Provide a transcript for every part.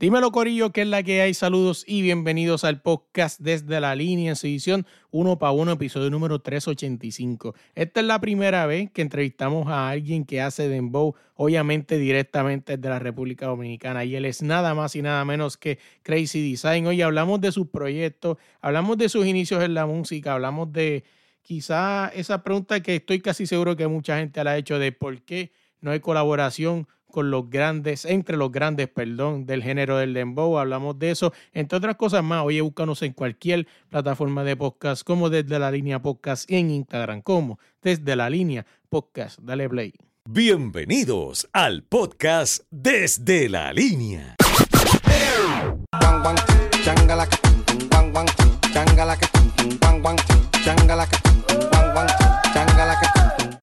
Dímelo, Corillo, que es la que hay. Saludos y bienvenidos al podcast desde la línea en su edición 1 para 1, episodio número 385. Esta es la primera vez que entrevistamos a alguien que hace Dembow, obviamente directamente desde la República Dominicana. Y él es nada más y nada menos que Crazy Design. Hoy hablamos de sus proyectos, hablamos de sus inicios en la música, hablamos de quizá esa pregunta que estoy casi seguro que mucha gente la ha hecho de por qué no hay colaboración con los grandes, entre los grandes, perdón, del género del dembow. Hablamos de eso, entre otras cosas más. Oye, búscanos en cualquier plataforma de podcast, como desde la línea podcast y en Instagram, como desde la línea podcast. Dale play. Bienvenidos al podcast desde la línea.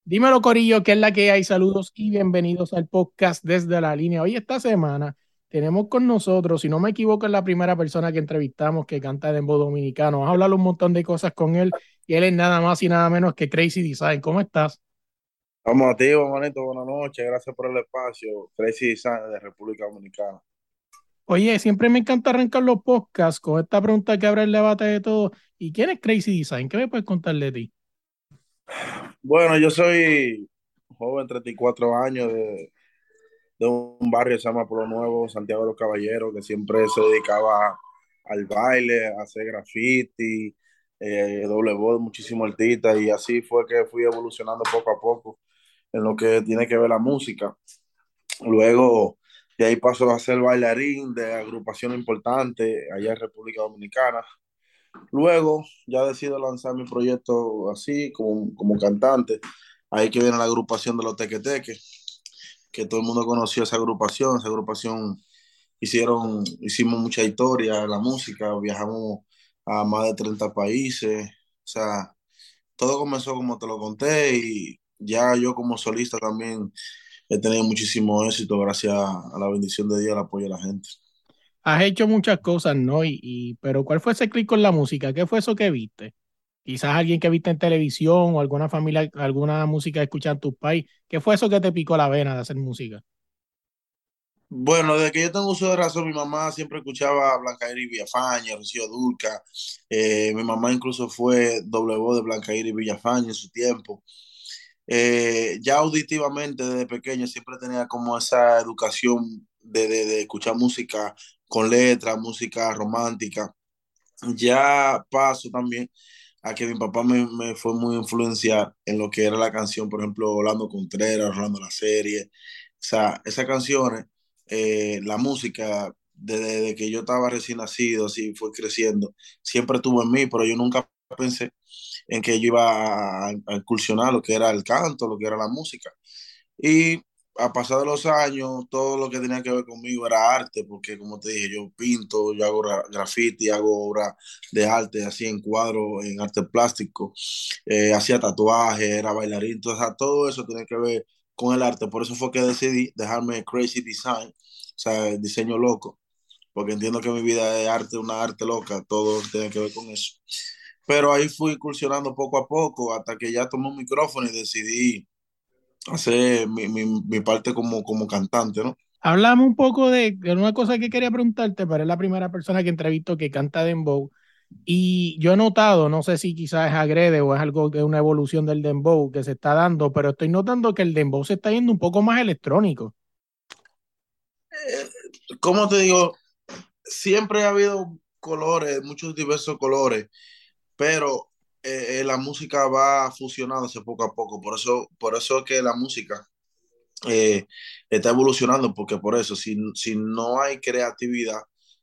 Dímelo, Corillo, que es la que hay. Saludos y bienvenidos al podcast desde la línea. Hoy, esta semana, tenemos con nosotros, si no me equivoco, es la primera persona que entrevistamos que canta dembow dominicano. Vamos a hablar un montón de cosas con él y él es nada más y nada menos que Crazy Design. ¿Cómo estás? Vamos a ti, manito. Buenas noches. Gracias por el espacio. Crazy Design de República Dominicana. Oye, siempre me encanta arrancar los podcasts con esta pregunta que abre el debate de todo. ¿Y quién es Crazy Design? ¿Qué me puedes contar de ti? Bueno, yo soy joven, 34 años, de, un barrio que se llama Nuevo, Santiago de los Caballeros, que siempre se dedicaba al baile, a hacer graffiti, eh, doble voz, muchísimos artistas, y así fue que fui evolucionando poco a poco en lo que tiene que ver la música. Luego, de ahí paso a ser bailarín de agrupación importante allá en República Dominicana. Luego ya decido lanzar mi proyecto así, como, como cantante. Ahí que viene la agrupación de los Tequeteque, que todo el mundo conoció esa agrupación. Esa agrupación hicieron, hicimos mucha historia la música, viajamos a más de 30 países. O sea, todo comenzó como te lo conté y ya yo como solista también he tenido muchísimo éxito gracias a la bendición de Dios, al apoyo de la gente has hecho muchas cosas, ¿no? Y, pero ¿cuál fue ese clic con la música? ¿Qué fue eso que viste? Quizás alguien que viste en televisión o alguna familia, alguna música que escuchan en tu país. ¿Qué fue eso que te picó la vena de hacer música? Bueno, desde que yo tengo uso de razón, mi mamá siempre escuchaba a Blanca Iris Villafaña, Rocío Dulca. Eh, mi mamá incluso fue doble voz de Blanca Iris Villafaña en su tiempo. Eh, ya auditivamente desde pequeño siempre tenía como esa educación de, de escuchar música con letras, música romántica. Ya paso también a que mi papá me, fue muy influenciar en lo que era la canción, por ejemplo, Orlando Contreras, Orlando la serie. O sea, esas canciones, eh, la música, desde, que yo estaba recién nacido, así fue creciendo, siempre estuvo en mí, pero yo nunca pensé en que yo iba a, a incursionar lo que era el canto, lo que era la música. Y a pasar de los años, todo lo que tenía que ver conmigo era arte, porque como te dije, yo pinto, yo hago graffiti, hago obra de arte, así en cuadro, en arte plástico, eh, hacía tatuajes, era bailarín, todo eso tiene que ver con el arte. Por eso fue que decidí dejarme Crazy Design, o sea, diseño loco, porque entiendo que mi vida es arte, una arte loca, todo tiene que ver con eso. Pero ahí fui incursionando poco a poco hasta que ya tomé un micrófono y decidí hacer mi, mi, mi, parte como, como cantante, ¿no? Hablamos un poco de, una cosa que quería preguntarte, pero es la primera persona que entrevisto que canta dembow. Y yo he notado, no sé si quizás es agrede o es algo que una evolución del dembow que se está dando, pero estoy notando que el dembow se está yendo un poco más electrónico. Eh, ¿Cómo te digo? Siempre ha habido colores, muchos diversos colores, pero eh, eh, la música va fusionándose poco a poco. Por eso, por eso es que la música eh, está evolucionando, porque por eso, si, si no hay creatividad,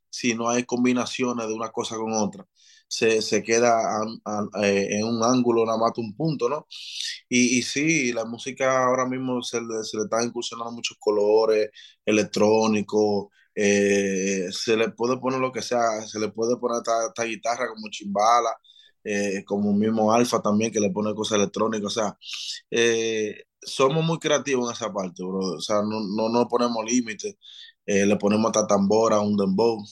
si no hay combinaciones de una cosa con otra, se, se queda en un ángulo, nada más un punto, ¿no? Y, y sí, la música ahora mismo se le, se le están incursionando muchos colores electrónicos, eh, se le puede poner lo que sea, se le puede poner esta, guitarra como chimbala, eh, como mismo Alfa también, que le pone cosas electrónicas, o sea, eh, somos muy creativos en esa parte, bro, o sea, no, no, no ponemos límites, le ponemos hasta tambora, un dembow,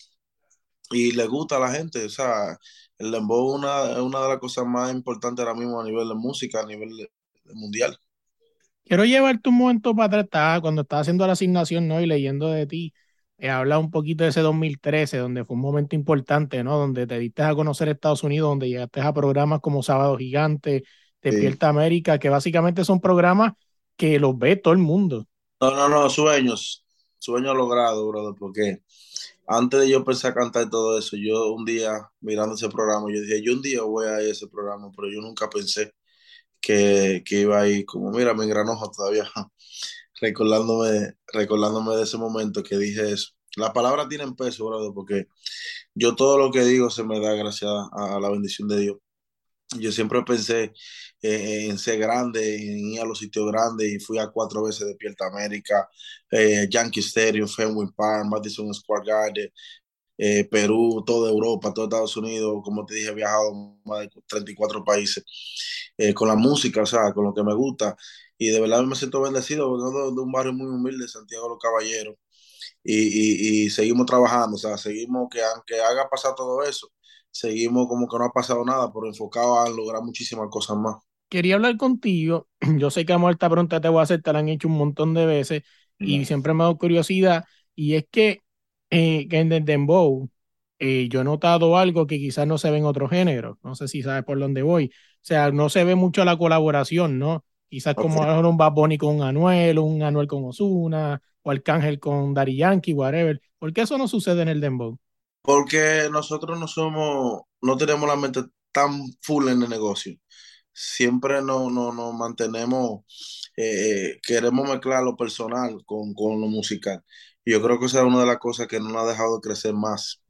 y le gusta a la gente, o sea, el dembow una, es una de las cosas más importantes ahora mismo a nivel de música, a nivel mundial. Quiero llevarte un momento para atrás, cuando estaba haciendo la asignación ¿no? y leyendo de ti, he hablado un poquito de ese 2013, donde fue un momento importante, ¿no? Donde te diste a conocer Estados Unidos, donde llegaste a programas como Sábado Gigante, Despierta América, que básicamente son programas que los ve todo el mundo. No, no, no, sueños, sueños logrados, brother, porque antes de yo empezar a cantar todo eso, yo un día mirando ese programa, yo dije, yo un día voy a ir a ese programa, pero yo nunca pensé que, que iba a ir, como mira, me engranojo todavía recordándome, recordándome de ese momento que dije eso. Las palabras tienen peso, brother, porque yo todo lo que digo se me da gracias a, la bendición de Dios. Yo siempre pensé eh, en ser grande, en ir a los sitios grandes y fui a cuatro veces de Pierta América, eh, Yankee Stadium, Fenway Park, Madison Square Garden, eh, Perú, toda Europa, todo Estados Unidos, como te dije, he viajado más de 34 países con la música, o sea, con lo que me gusta. Y de verdad me siento bendecido de, un barrio muy humilde, Santiago de los Caballeros, y, y, seguimos trabajando, o sea, seguimos que aunque haga pasar todo eso, seguimos como que no ha pasado nada, pero enfocado a lograr muchísimas cosas más. Quería hablar contigo, yo sé que a muerta pronta te voy a hacer, te la han hecho un montón de veces, y siempre me ha dado curiosidad, y es que, eh, que en el Dembow, eh, yo he notado algo que quizás no se ve en otro género, no sé si sabes por dónde voy, o sea, no se ve mucho la colaboración, ¿no? Quizás como un Bad Bunny con Anuel, un Anuel con Osuna, o Arcángel con Daddy Yankee, whatever. ¿Por qué eso no sucede en el Dembow? Porque nosotros no somos, no tenemos la mente tan full en el negocio. Siempre nos no, no mantenemos, eh, queremos mezclar lo personal con, con lo musical. Y yo creo que esa es una de las cosas que no nos ha dejado crecer más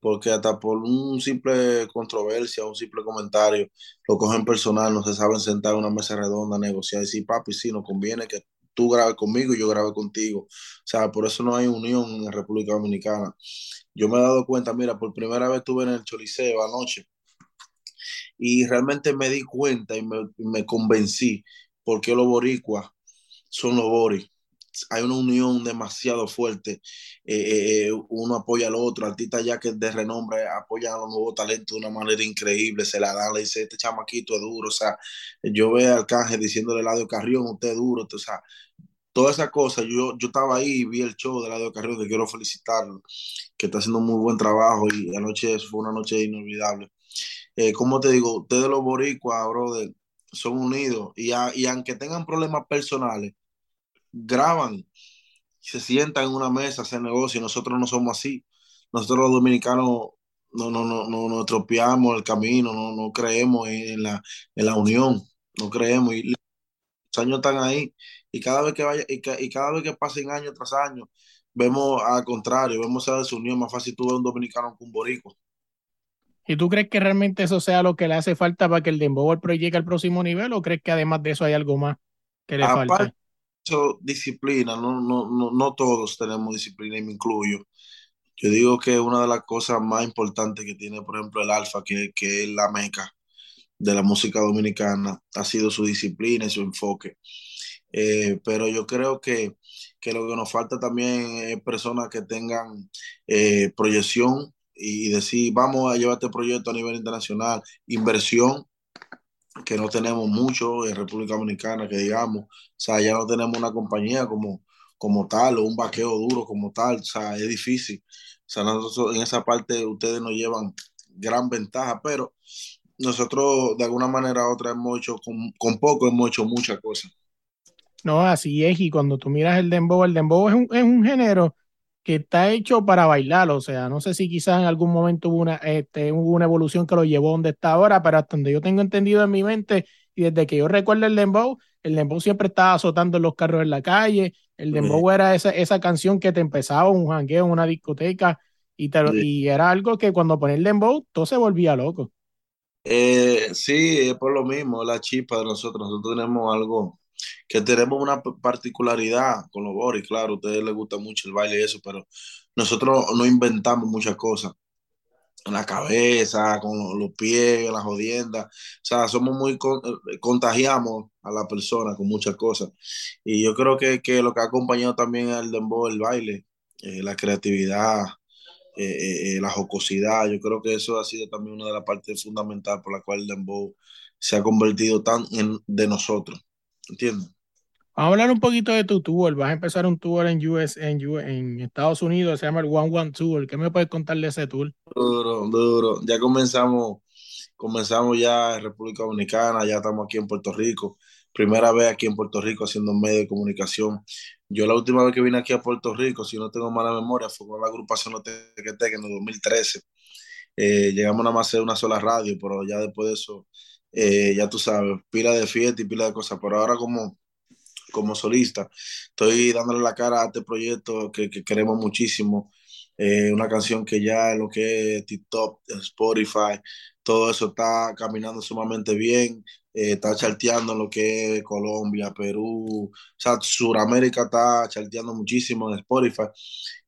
porque hasta por un simple controversia, un simple comentario, lo cogen personal, no se saben sentar en una mesa redonda, negociar, y decir, papi, sí, nos conviene que tú grabes conmigo y yo grabe contigo. O sea, por eso no hay unión en la República Dominicana. Yo me he dado cuenta, mira, por primera vez estuve en el Choliseo anoche y realmente me di cuenta y me, me convencí porque los boricuas son los boris hay una unión demasiado fuerte. Eh, eh, eh, uno apoya al otro, artistas ya que de renombre apoyan a los nuevos talentos de una manera increíble, se la dan, le dice, este chamaquito es duro, o sea, yo veo al Arcángel diciéndole a Eladio Carrión, usted es duro, o sea, toda esa cosa, yo, yo estaba ahí y vi el show de Eladio Carrión, que quiero felicitarlo, que está haciendo un muy buen trabajo y anoche fue una noche inolvidable. como te digo, ustedes los boricuas, brother, son unidos y, y aunque tengan problemas personales, graban, se sientan en una mesa, hacen negocio, nosotros no somos así. Nosotros los dominicanos no, no, no, no, no estropeamos el camino, no, no creemos en la, en la unión, no creemos. Y los años están ahí, y cada vez que vaya, y, cada vez que pasen año tras año, vemos al contrario, vemos esa desunión, más fácil tú ver un dominicano con un borico. ¿Y tú crees que realmente eso sea lo que le hace falta para que el Dembow llegue al próximo nivel o crees que además de eso hay algo más que le falta? Disciplina, no, no, no, no todos tenemos disciplina y me incluyo. Yo digo que una de las cosas más importantes que tiene, por ejemplo, el Alfa, que, que es la meca de la música dominicana, ha sido su disciplina y su enfoque. Eh, pero yo creo que, que, lo que nos falta también es personas que tengan eh, proyección y decir, vamos a llevar este proyecto a nivel internacional, inversión que no tenemos mucho en República Dominicana, que digamos, o sea, ya no tenemos una compañía como, como tal o un vaqueo duro como tal, o sea, es difícil. O sea, nosotros en esa parte ustedes nos llevan gran ventaja, pero nosotros de alguna manera u otra hemos hecho, con, con poco hemos hecho muchas cosas. No, así es, y cuando tú miras el dembow, el dembow es un, es un género que está hecho para bailar, o sea, no sé si quizás en algún momento hubo una, este, hubo una evolución que lo llevó donde está ahora, pero hasta donde yo tengo entendido en mi mente, y desde que yo recuerdo el dembow, el dembow siempre estaba azotando los carros en la calle, el dembow era esa, esa canción que te empezaba un jangueo en una discoteca, y, y era algo que cuando ponía el dembow, todo se volvía loco. Eh, sí, es por lo mismo, la chispa de nosotros, nosotros tenemos algo que tenemos una particularidad con los Boris, claro, a ustedes les gusta mucho el baile y eso, pero nosotros no inventamos muchas cosas en la cabeza, con los pies, las jodiendas. O sea, somos muy, eh, contagiamos a la persona con muchas cosas. Y yo creo que, que lo que ha acompañado también al dembow, el baile, eh, la creatividad, eh, la jocosidad, yo creo que eso ha sido también una de las partes fundamentales por la cual el dembow se ha convertido tan en, de nosotros. ¿Entiendes? Vamos a hablar un poquito de tu tour. Vas a empezar un tour en, US, en, en Estados Unidos, se llama el One One Tour. ¿Qué me puedes contar de ese tour? Duro, duro. Ya comenzamos, comenzamos ya en República Dominicana, ya estamos aquí en Puerto Rico. Primera vez aquí en Puerto Rico haciendo medio de comunicación. Yo la última vez que vine aquí a Puerto Rico, si no tengo mala memoria, fue con la agrupación Tequeteque en el 2013. Eh, llegamos nada más a hacer una sola radio, pero ya después de eso, eh, ya tú sabes, pila de fiesta y pila de cosas. Pero ahora como como solista. Estoy dándole la cara a este proyecto que, queremos muchísimo. Eh, una canción que ya en lo que es TikTok, Spotify, todo eso está caminando sumamente bien. Eh, está charteando en lo que es Colombia, Perú, o sea, Sudamérica está charteando muchísimo en Spotify.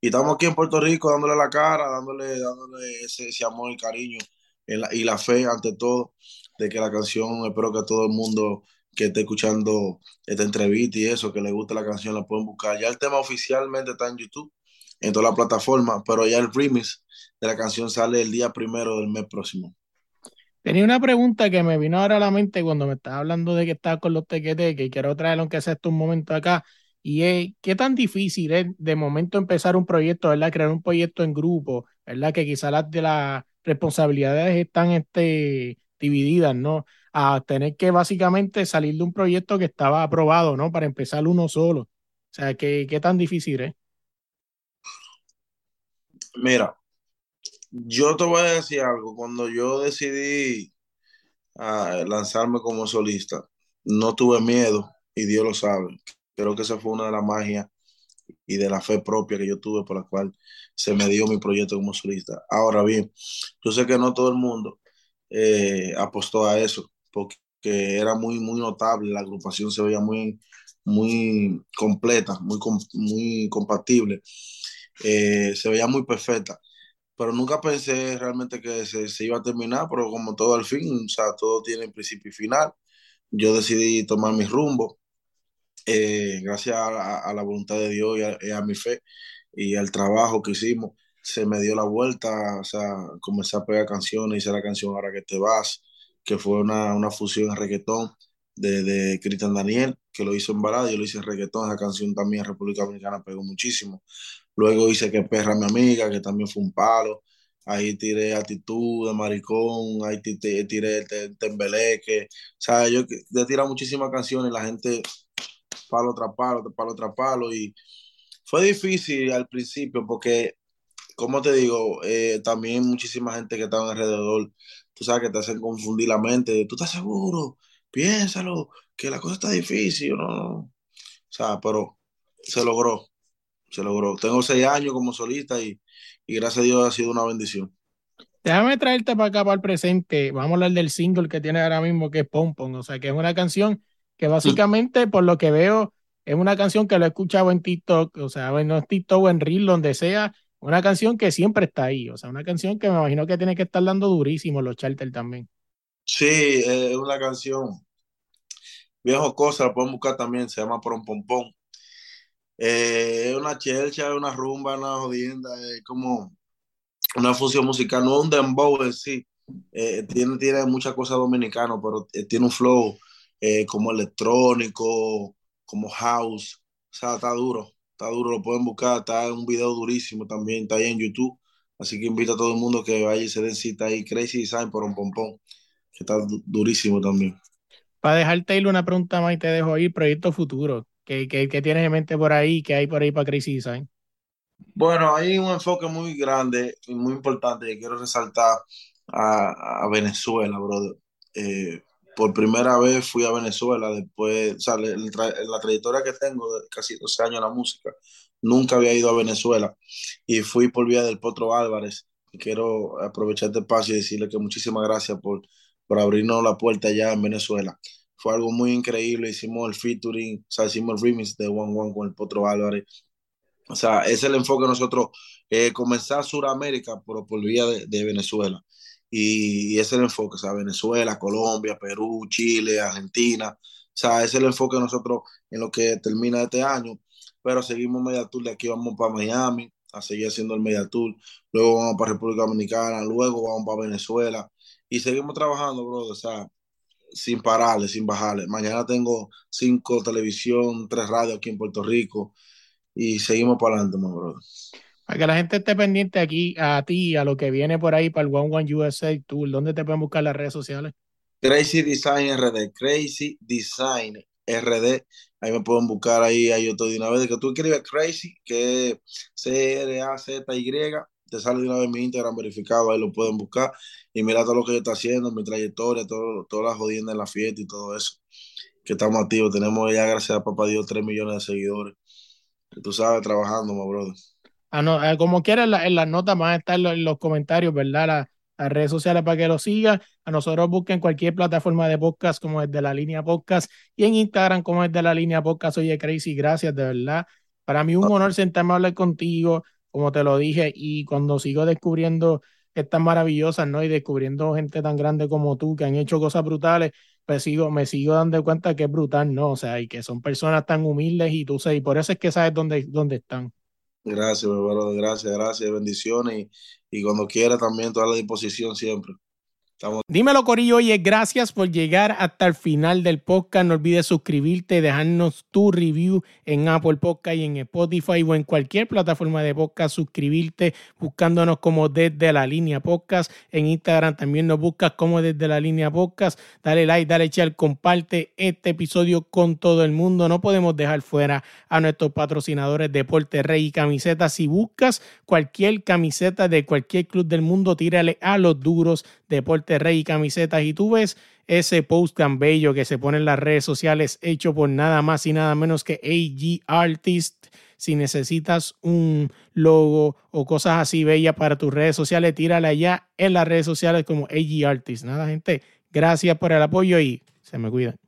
Y estamos aquí en Puerto Rico dándole la cara, dándole, dándole ese, ese amor y cariño y la fe ante todo de que la canción, espero que todo el mundo que esté escuchando esta entrevista y eso, que le guste la canción, la pueden buscar. Ya el tema oficialmente está en YouTube, en todas las plataformas, pero ya el remix de la canción sale el día primero del mes próximo. Tenía una pregunta que me vino ahora a la mente cuando me estaba hablando de que estaba con los tequetes, que quiero traerlo aunque sea esto un momento acá, y es qué tan difícil es de momento empezar un proyecto, ¿verdad? Crear un proyecto en grupo, ¿verdad? Que quizás las de las responsabilidades están este, divididas, ¿no? a tener que básicamente salir de un proyecto que estaba aprobado, ¿no? Para empezar uno solo. O sea, ¿qué, qué tan difícil es? Mira, yo te voy a decir algo. Cuando yo decidí ah, lanzarme como solista, no tuve miedo y Dios lo sabe. Creo que esa fue una de las magias y de la fe propia que yo tuve por la cual se me dio mi proyecto como solista. Ahora bien, yo sé que no todo el mundo eh, apostó a eso porque era muy, muy notable, la agrupación se veía muy, muy completa, muy, muy compatible, eh, se veía muy perfecta, pero nunca pensé realmente que se, iba a terminar, pero como todo al fin, o sea, todo tiene principio y final, yo decidí tomar mi rumbo, eh, gracias a, la voluntad de Dios y a, mi fe y al trabajo que hicimos, se me dio la vuelta, o sea, comencé a pegar canciones, hice la canción Ahora que te vas, que fue una, una fusión en reggaetón de, de Cristian Daniel, que lo hizo en balada, yo lo hice en reggaetón, esa canción también en República Dominicana pegó muchísimo. Luego hice Que Perra Mi Amiga, que también fue un palo. Ahí tiré Actitud de Maricón, ahí tiré Tembeleque. O sea, yo he tirado muchísimas canciones, la gente palo tras palo, palo tras palo. Y fue difícil al principio porque, como te digo, eh, también muchísima gente que estaba alrededor tú sabes que te hacen confundir la mente. ¿Tú estás seguro? Piénsalo, que la cosa está difícil, ¿no? O sea, pero se logró, se logró. Tengo seis años como solista y, y gracias a Dios ha sido una bendición. Déjame traerte para acá, para el presente. Vamos a hablar del single que tiene ahora mismo, que es Pom Pom. O sea, que es una canción que básicamente, por lo que veo, es una canción que lo he escuchado en TikTok, o sea, no en TikTok o en Reel, donde sea, una canción que siempre está ahí, o sea, una canción que me imagino que tiene que estar dando durísimo los charters también. Sí, es una canción viejo cosa, la pueden buscar también, se llama Pom Pom Pom. Eh, es una chelcha, una rumba, una jodienda, es como una fusión musical, no un dembow en sí, eh, tiene, tiene muchas cosas dominicanas, pero eh, tiene un flow como electrónico, como house, o sea, está duro está duro, lo pueden buscar, está en un video durísimo también, está ahí en YouTube. Así que invito a todo el mundo que vaya y se den cita ahí, Crazy Design por un pompón, que está durísimo también. Para dejarte ir una pregunta más y te dejo ahí, proyecto futuro, ¿qué, qué, qué tienes en mente por ahí? ¿Qué hay por ahí para Crazy Design? Bueno, hay un enfoque muy grande y muy importante que quiero resaltar a, a Venezuela, brother. Eh, por primera vez fui a Venezuela después, o sea, la trayectoria que tengo de casi 12 años en la música, nunca había ido a Venezuela y fui por vía del Potro Álvarez. quiero aprovechar este espacio y decirle que muchísimas gracias por, por abrirnos la puerta allá en Venezuela. Fue algo muy increíble, hicimos el featuring, o sea, hicimos el remix de One One con el Potro Álvarez. O sea, ese es el enfoque de nosotros, eh, comenzar Suramérica por, por vía de Venezuela. Y, ese es el enfoque, o sea, Venezuela, Colombia, Perú, Chile, Argentina. O sea, ese es el enfoque nosotros en lo que termina este año. Pero seguimos Media Tour, de aquí vamos para Miami a seguir haciendo el Media Tour. Luego vamos para República Dominicana, luego vamos para Venezuela. Y seguimos trabajando, bro, o sea, sin pararle, sin bajarle. Mañana tengo cinco televisión, tres radios aquí en Puerto Rico y seguimos para adelante, mi brother. Para que la gente esté pendiente aquí a ti, a lo que viene por ahí para el One One USA Tour, ¿dónde te pueden buscar las redes sociales? Crazy Design RD, Crazy Design RD, ahí me pueden buscar ahí, ahí yo estoy de una vez, que tú escribes Crazy, que es C-R-A-Z-Y, te sale de una vez mi Instagram verificado, ahí lo pueden buscar y mira todo lo que yo estoy haciendo, mi trayectoria, todo, todas las jodiendas en la fiesta y todo eso, que estamos activos, tenemos ya, gracias a papá Dios, 3 millones de seguidores, tú sabes, trabajando, mi brother. Ah, no, eh, como quieras, en, la, en, las notas van a estar los, en los comentarios, ¿verdad? La, las redes sociales para que lo sigan. A nosotros busquen cualquier plataforma de podcast como es de la línea podcast y en Instagram como es de la línea podcast. Oye, Crazy, gracias, de verdad. Para mí un honor sentarme a hablar contigo, como te lo dije, y cuando sigo descubriendo estas maravillosas, ¿no? Y descubriendo gente tan grande como tú que han hecho cosas brutales, pues sigo, me sigo dando cuenta que es brutal, ¿no? O sea, y que son personas tan humildes y tú sabes, y por eso es que sabes dónde, dónde están. Gracias, mi brother, gracias, gracias, bendiciones y, y cuando quiera también toda la disposición siempre. Dímelo, Corillo. Oye, gracias por llegar hasta el final del podcast. No olvides suscribirte, dejarnos tu review en Apple Podcast y en Spotify o en cualquier plataforma de podcast. Suscribirte buscándonos como desde la línea podcast. En Instagram también nos buscas como desde la línea podcast. Dale like, dale share, comparte este episodio con todo el mundo. No podemos dejar fuera a nuestros patrocinadores Deporte Rey y Camisetas. Si buscas cualquier camiseta de cualquier club del mundo, tírale a los duros Deporte Rey y camisetas y tú ves ese post tan bello que se pone en las redes sociales hecho por nada más y nada menos que AG Artist. Si necesitas un logo o cosas así bellas para tus redes sociales, tírala allá en las redes sociales como AG Artist. Nada, gente, gracias por el apoyo y se me cuidan.